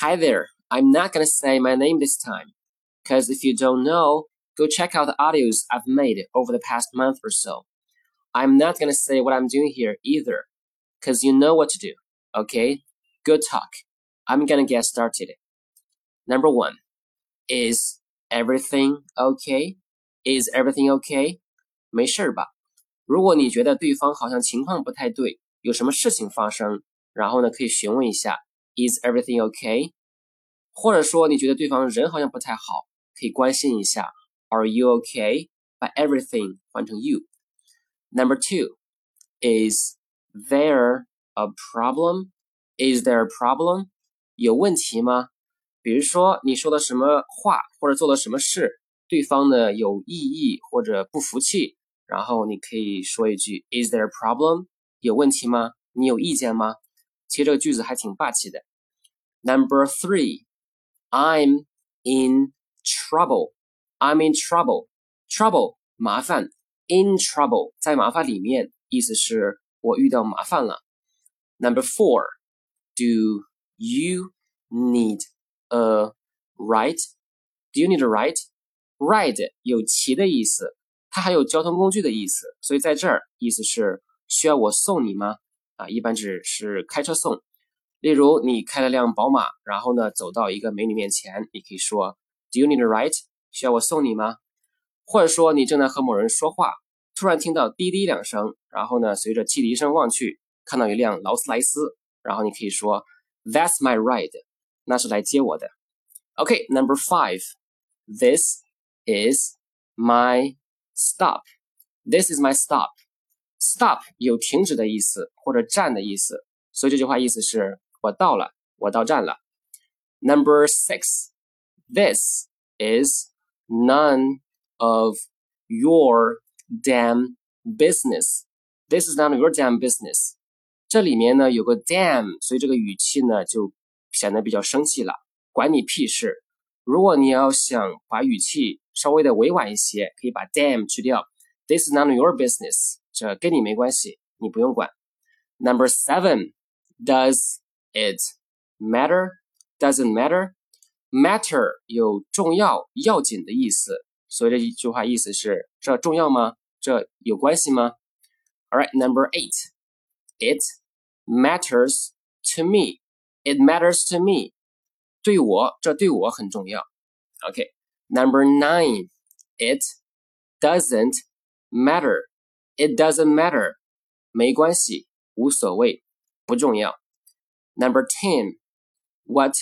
Hi there. I'm not gonna say my name this time, because if you don't know, go check out the audios I've made over the past month or so. I'm not gonna say what I'm doing here either, because you know what to do. Okay? Good talk. I'm gonna get started. Number one, is everything okay? Is everything okay? 没事吧？如果你觉得对方好像情况不太对，有什么事情发生，然后呢，可以询问一下 Is everything okay？或者说你觉得对方人好像不太好，可以关心一下 Are you okay？把 everything 换成 you。Number two is there a problem? Is there a problem? 有问题吗？比如说你说的什么话或者做了什么事，对方呢有异议或者不服气。然后你可以说一句 Is there a problem？有问题吗？你有意见吗？其实这个句子还挺霸气的。Number three, I'm in trouble. I'm in trouble. Trouble 麻烦，in trouble 在麻烦里面，意思是我遇到麻烦了。Number four, do you need a ride? Do you need a ride? Ride 有骑的意思。它还有交通工具的意思，所以在这儿意思是需要我送你吗？啊，一般指是开车送。 例如你开了辆宝马，然后呢走到一个美女面前，你可以说 Do you need a ride？需要我送你吗？或者说你正在和某人说话，突然听到滴滴两声，然后呢随着汽笛声望去，看到一辆劳斯莱斯，然后你可以说 That's my ride，那是来接我的。OK，Number five，This is my Stop. This is my stop. Stop 有停止的意思或者站的意思，所以这句话意思是我到了，我到站了。Number six. This is none of your damn business. This is none of your damn business. 这里面呢有个 damn，所以这个语气呢就显得比较生气了，管你屁事。如果你要想把语气稍微的委婉一些，可以把 damn 去掉。This is none of your business，这跟你没关系，你不用管。Number seven, does does it matter? Doesn't matter? Matter 有重要、要紧的意思，所以这一句话意思是这重要吗？这有关系吗？All right, number eight, it matters to me. It matters to me. 对我，这对我很重要。OK。Number nine, it doesn't matter. It doesn't matter. 没关系，无所谓，不重要。 Number ten, what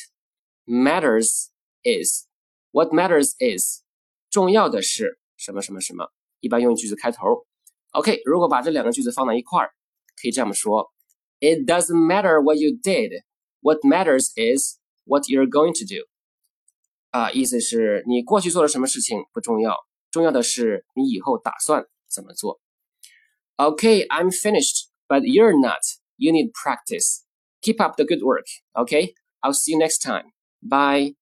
matters is. What matters is. 重要的是什么什么什么，一般用句子开头。OK，如果把这两个句子放在一块儿，可以这样说：It doesn't matter what you did. What matters is what you're going to do. 啊，意思是你过去做了什么事情不重要，重要的是你以后打算怎么做。Okay, I'm finished, but you're not. You need practice. Keep up the good work. Okay, I'll see you next time. Bye.